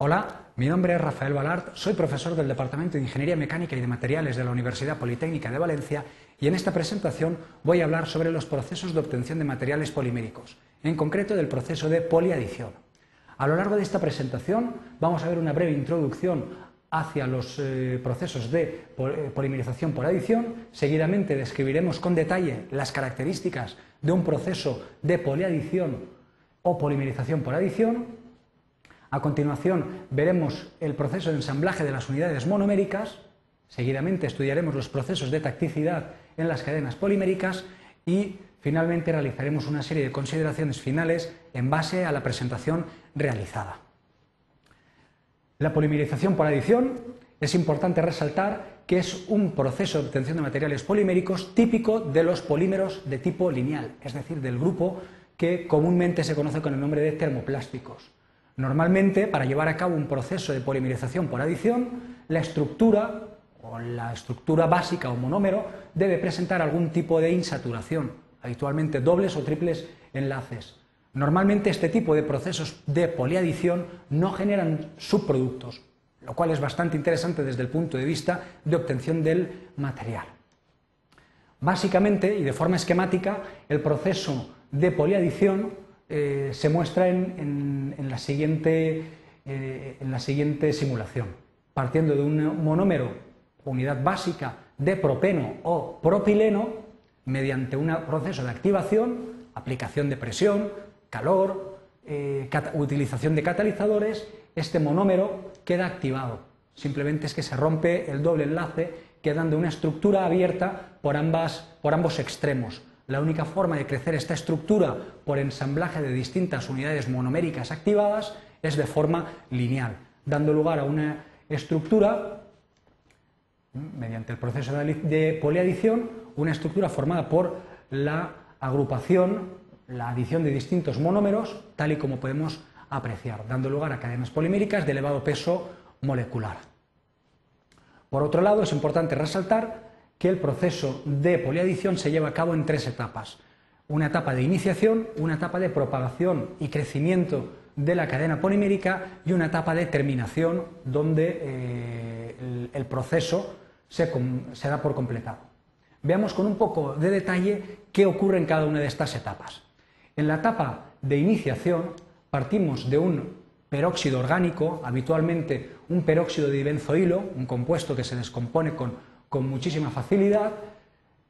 Hola, mi nombre es Rafael Balart, soy profesor del Departamento de Ingeniería Mecánica y de Materiales de la Universidad Politécnica de Valencia y en esta presentación voy a hablar sobre los procesos de obtención de materiales poliméricos, en concreto del proceso de poliadición. A lo largo de esta presentación vamos a ver una breve introducción hacia los eh, procesos de eh, polimerización por adición, seguidamente describiremos con detalle las características de un proceso de poliadición o polimerización por adición a continuación veremos el proceso de ensamblaje de las unidades monoméricas, seguidamente estudiaremos los procesos de tacticidad en las cadenas poliméricas y finalmente realizaremos una serie de consideraciones finales en base a la presentación realizada. La polimerización por adición es importante resaltar que es un proceso de obtención de materiales poliméricos típico de los polímeros de tipo lineal, es decir, del grupo que comúnmente se conoce con el nombre de termoplásticos. Normalmente, para llevar a cabo un proceso de polimerización por adición, la estructura o la estructura básica o monómero debe presentar algún tipo de insaturación, habitualmente dobles o triples enlaces. Normalmente este tipo de procesos de poliadición no generan subproductos, lo cual es bastante interesante desde el punto de vista de obtención del material. Básicamente y de forma esquemática, el proceso de poliadición eh, se muestra en, la siguiente, eh, en la siguiente simulación. Partiendo de un monómero, unidad básica de propeno o propileno, mediante un proceso de activación, aplicación de presión, calor, eh, utilización de catalizadores, este monómero queda activado. Simplemente es que se rompe el doble enlace, quedando una estructura abierta por ambos extremos, la única forma de crecer esta estructura por ensamblaje de distintas unidades monoméricas activadas es de forma lineal, dando lugar a una estructura, mediante el proceso de poliadición, una estructura formada por la agrupación, la adición de distintos monómeros, tal y como podemos apreciar, dando lugar a cadenas poliméricas de elevado peso molecular. Por otro lado, es importante resaltar que el proceso de poliadición se lleva a cabo en tres etapas. Una etapa de iniciación, una etapa de propagación y crecimiento de la cadena polimérica y una etapa de terminación donde eh, el, proceso se, se da por completado. Veamos con un poco de detalle qué ocurre en cada una de estas etapas. En la etapa de iniciación partimos de un peróxido orgánico, habitualmente un peróxido de dibenzoilo, un compuesto que se descompone con con muchísima facilidad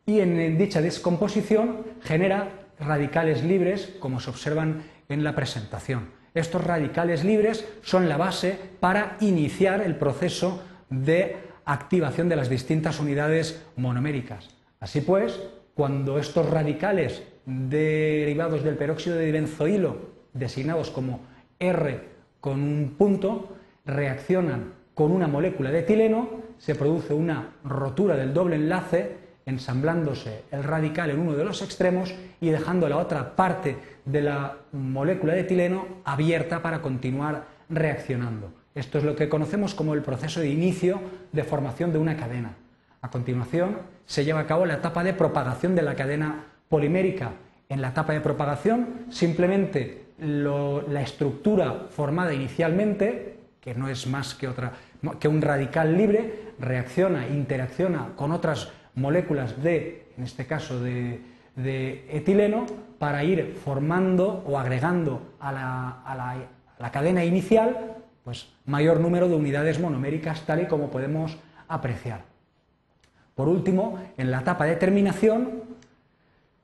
y en dicha descomposición genera radicales libres, como se observan en la presentación. Estos radicales libres son la base para iniciar el proceso de activación de las distintas unidades monoméricas. Así pues, cuando estos radicales derivados del peróxido de benzoilo, designados como R con un punto, reaccionan con una molécula de etileno, se produce una rotura del doble enlace, ensamblándose el radical en uno de los extremos y dejando la otra parte de la molécula de etileno abierta para continuar reaccionando. Esto es lo que conocemos como el proceso de inicio de formación de una cadena. A continuación, se lleva a cabo la etapa de propagación de la cadena polimérica. En la etapa de propagación, simplemente la estructura formada inicialmente, que no es más que otra que un radical libre reacciona, interacciona con otras moléculas de, en este caso, de, etileno para ir formando o agregando a la, cadena inicial pues, mayor número de unidades monoméricas, tal y como podemos apreciar. Por último, en la etapa de terminación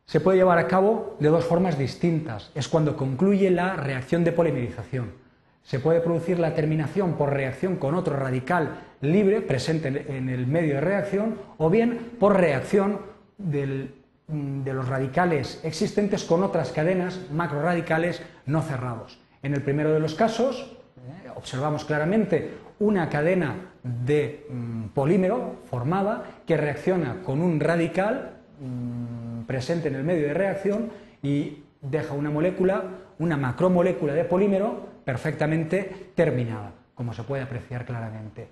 se puede llevar a cabo de dos formas distintas. Es cuando concluye la reacción de polimerización se puede producir la terminación por reacción con otro radical libre presente en el medio de reacción o bien por reacción mm, de los radicales existentes con otras cadenas macroradicales no cerrados. En el primero de los casos eh, observamos claramente una cadena de mm, polímero formada que reacciona con un radical mm, presente en el medio de reacción y deja una molécula, una macromolécula de polímero perfectamente terminada, como se puede apreciar claramente.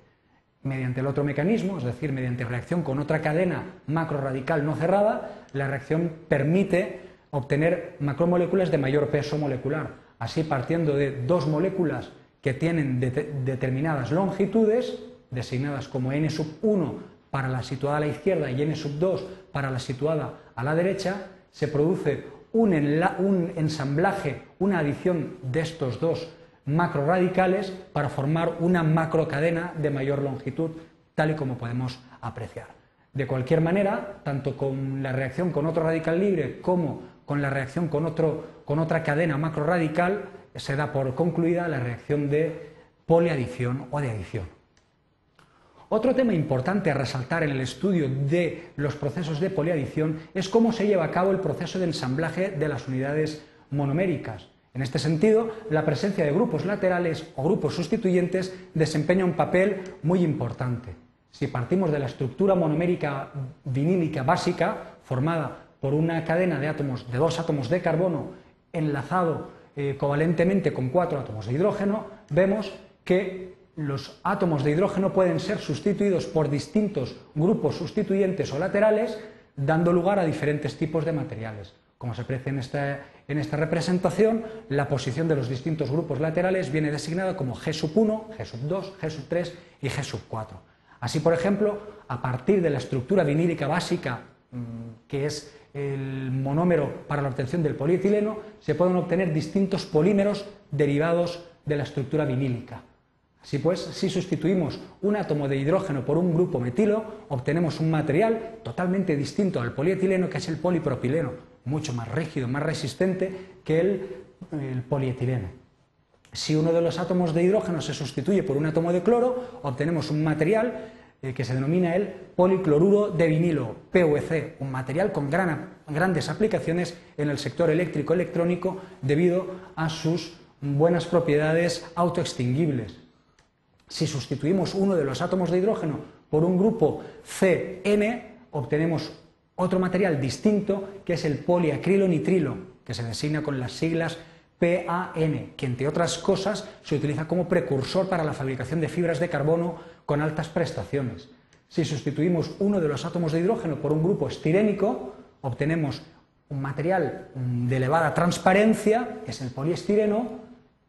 Mediante el otro mecanismo, es decir, mediante reacción con otra cadena macroradical no cerrada, la reacción permite obtener macromoléculas de mayor peso molecular. Así, partiendo de dos moléculas que tienen determinadas longitudes, designadas como n sub 1 para la situada a la izquierda y n sub 2 para la situada a la derecha, se produce un, ensamblaje, una adición de estos dos macroradicales para formar una macrocadena de mayor longitud, tal y como podemos apreciar. De cualquier manera, tanto con la reacción con otro radical libre como con la reacción con, otro, con otra cadena macroradical, se da por concluida la reacción de poliadición o de adición. Otro tema importante a resaltar en el estudio de los procesos de poliadición es cómo se lleva a cabo el proceso de ensamblaje de las unidades monoméricas. En este sentido, la presencia de grupos laterales o grupos sustituyentes desempeña un papel muy importante. Si partimos de la estructura monomérica vinílica básica, formada por una cadena de átomos, de dos átomos de carbono enlazado eh, covalentemente con cuatro átomos de hidrógeno, vemos que los átomos de hidrógeno pueden ser sustituidos por distintos grupos sustituyentes o laterales, dando lugar a diferentes tipos de materiales. Como se aprecia en esta, en esta representación, la posición de los distintos grupos laterales viene designada como G sub 1, G sub 2, G sub 3 y G sub 4. Así, por ejemplo, a partir de la estructura vinílica básica, mm, que es el monómero para la obtención del polietileno, se pueden obtener distintos polímeros derivados de la estructura vinílica. Así pues, si sustituimos un átomo de hidrógeno por un grupo metilo, obtenemos un material totalmente distinto al polietileno, que es el polipropileno, mucho más rígido, más resistente que el, polietileno. Si uno de los átomos de hidrógeno se sustituye por un átomo de cloro, obtenemos un material eh, que se denomina el policloruro de vinilo, PVC, un material con grandes aplicaciones en el sector eléctrico-electrónico debido a sus buenas propiedades autoextinguibles. Si sustituimos uno de los átomos de hidrógeno por un grupo CN, obtenemos otro material distinto que es el poliacrilonitrilo, que se designa con las siglas PAN, que entre otras cosas se utiliza como precursor para la fabricación de fibras de carbono con altas prestaciones. Si sustituimos uno de los átomos de hidrógeno por un grupo estirénico, obtenemos un material de elevada transparencia, que es el poliestireno,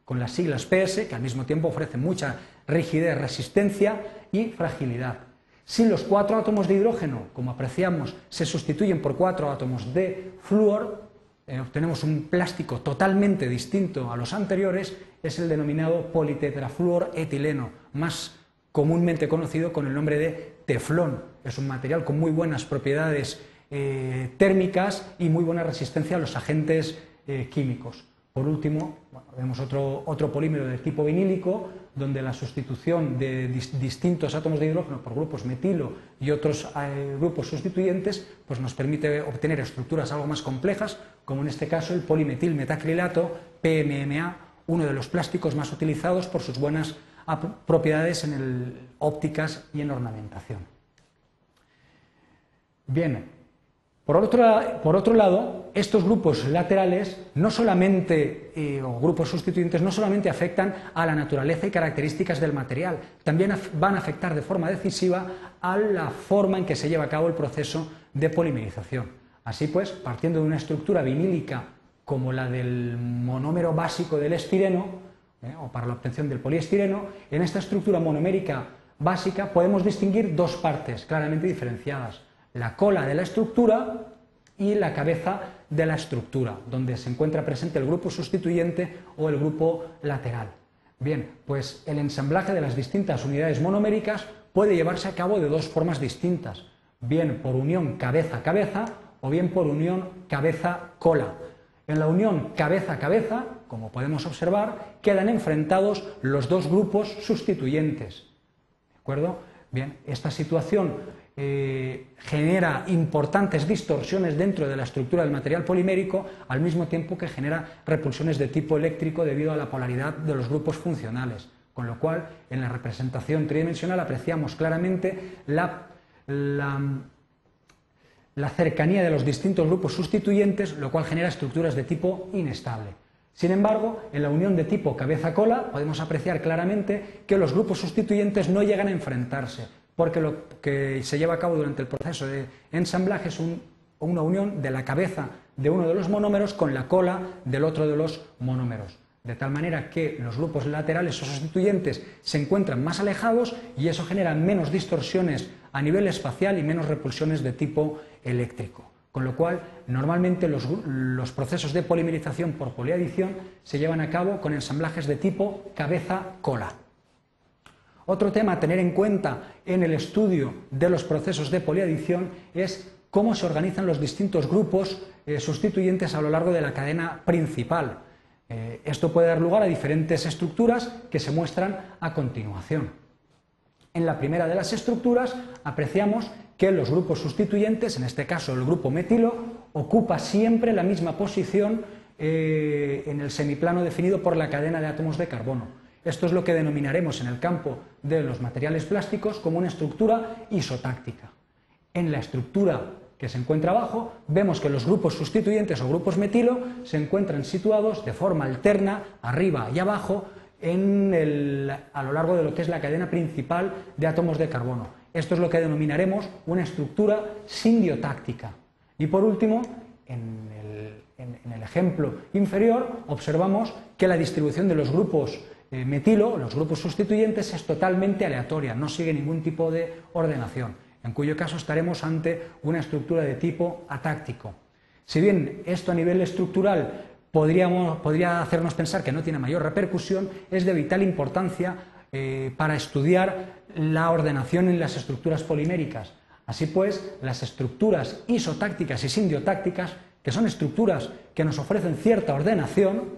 con las siglas PS, que al mismo tiempo ofrece mucha rigidez, resistencia y fragilidad. Si los cuatro átomos de hidrógeno, como apreciamos, se sustituyen por cuatro átomos de flúor, eh, obtenemos un plástico totalmente distinto a los anteriores, es el denominado politetrafluoretileno, más comúnmente conocido con el nombre de teflón. Es un material con muy buenas propiedades eh, térmicas y muy buena resistencia a los agentes eh, químicos. Por último, vemos otro, otro, polímero del tipo vinílico, donde la sustitución de distintos átomos de hidrógeno por grupos metilo y otros eh, grupos sustituyentes pues nos permite obtener estructuras algo más complejas, como en este caso el polimetil metacrilato, PMMA, uno de los plásticos más utilizados por sus buenas propiedades en el, ópticas y en ornamentación. Bien, por otro, lado, estos grupos laterales no solamente, eh, o grupos sustituyentes, no solamente afectan a la naturaleza y características del material, también van a afectar de forma decisiva a la forma en que se lleva a cabo el proceso de polimerización. Así pues, partiendo de una estructura vinílica como la del monómero básico del estireno, eh, o para la obtención del poliestireno, en esta estructura monomérica básica podemos distinguir dos partes claramente diferenciadas la cola de la estructura y la cabeza de la estructura, donde se encuentra presente el grupo sustituyente o el grupo lateral. Bien, pues el ensamblaje de las distintas unidades monoméricas puede llevarse a cabo de dos formas distintas, bien por unión cabeza-cabeza o bien por unión cabeza-cola. En la unión cabeza-cabeza, como podemos observar, quedan enfrentados los dos grupos sustituyentes. ¿De acuerdo? Bien, esta situación eh, genera importantes distorsiones dentro de la estructura del material polimérico, al mismo tiempo que genera repulsiones de tipo eléctrico debido a la polaridad de los grupos funcionales. Con lo cual, en la representación tridimensional apreciamos claramente la, la cercanía de los distintos grupos sustituyentes, lo cual genera estructuras de tipo inestable. Sin embargo, en la unión de tipo cabeza-cola podemos apreciar claramente que los grupos sustituyentes no llegan a enfrentarse, porque lo que se lleva a cabo durante el proceso de ensamblaje es una unión de la cabeza de uno de los monómeros con la cola del otro de los monómeros. de tal manera que los grupos laterales o sustituyentes se encuentran más alejados y eso genera menos distorsiones a nivel espacial y menos repulsiones de tipo eléctrico. Con lo cual, normalmente los, procesos de polimerización por poliadición se llevan a cabo con ensamblajes de tipo cabeza-cola. Otro tema a tener en cuenta en el estudio de los procesos de poliadición es cómo se organizan los distintos grupos eh, sustituyentes a lo largo de la cadena principal. Eh, esto puede dar lugar a diferentes estructuras que se muestran a continuación. En la primera de las estructuras apreciamos que los grupos sustituyentes, en este caso el grupo metilo, ocupa siempre la misma posición eh, en el semiplano definido por la cadena de átomos de carbono. Esto es lo que denominaremos en el campo de los materiales plásticos como una estructura isotáctica. En la estructura que se encuentra abajo, vemos que los grupos sustituyentes o grupos metilo se encuentran situados de forma alterna, arriba y abajo, a lo largo de lo que es la cadena principal de átomos de carbono. Esto es lo que denominaremos una estructura sindiotáctica. Y por último, en el, ejemplo inferior, observamos que la distribución de los grupos eh, metilo, los grupos sustituyentes, es totalmente aleatoria, no sigue ningún tipo de ordenación en cuyo caso estaremos ante una estructura de tipo atáctico. Si bien esto a nivel estructural podría hacernos pensar que no tiene mayor repercusión, es de vital importancia eh, para estudiar la ordenación en las estructuras poliméricas. Así pues, las estructuras isotácticas y sindiotácticas, que son estructuras que nos ofrecen cierta ordenación,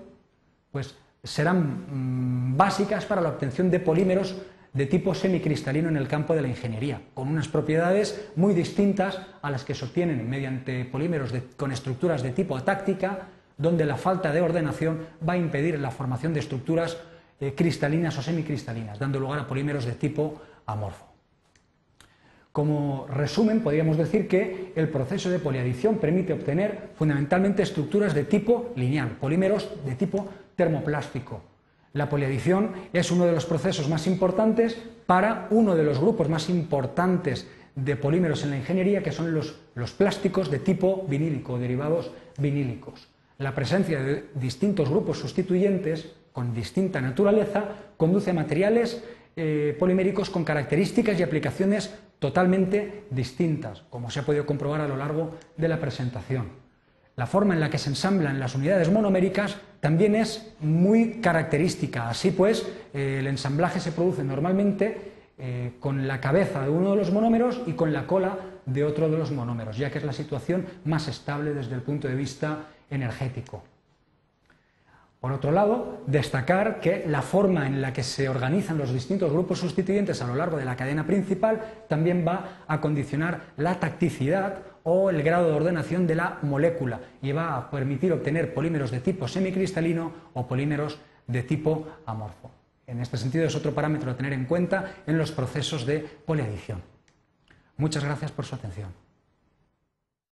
pues serán mm, básicas para la obtención de polímeros de tipo semicristalino en el campo de la ingeniería, con unas propiedades muy distintas a las que se obtienen mediante polímeros con estructuras de tipo atáctica, donde la falta de ordenación va a impedir la formación de estructuras eh, cristalinas o semicristalinas, dando lugar a polímeros de tipo amorfo. Como resumen, podríamos decir que el proceso de poliadición permite obtener fundamentalmente estructuras de tipo lineal, polímeros de tipo termoplástico, la poliadición es uno de los procesos más importantes para uno de los grupos más importantes de polímeros en la ingeniería, que son los, plásticos de tipo vinílico, derivados vinílicos. La presencia de distintos grupos sustituyentes con distinta naturaleza conduce a materiales eh, poliméricos con características y aplicaciones totalmente distintas, como se ha podido comprobar a lo largo de la presentación. La forma en la que se ensamblan las unidades monoméricas también es muy característica. Así pues, eh, el ensamblaje se produce normalmente eh, con la cabeza de uno de los monómeros y con la cola de otro de los monómeros, ya que es la situación más estable desde el punto de vista energético. Por otro lado, destacar que la forma en la que se organizan los distintos grupos sustituyentes a lo largo de la cadena principal también va a condicionar la tacticidad o el grado de ordenación de la molécula y va a permitir obtener polímeros de tipo semicristalino o polímeros de tipo amorfo. En este sentido es otro parámetro a tener en cuenta en los procesos de poliadición. Muchas gracias por su atención.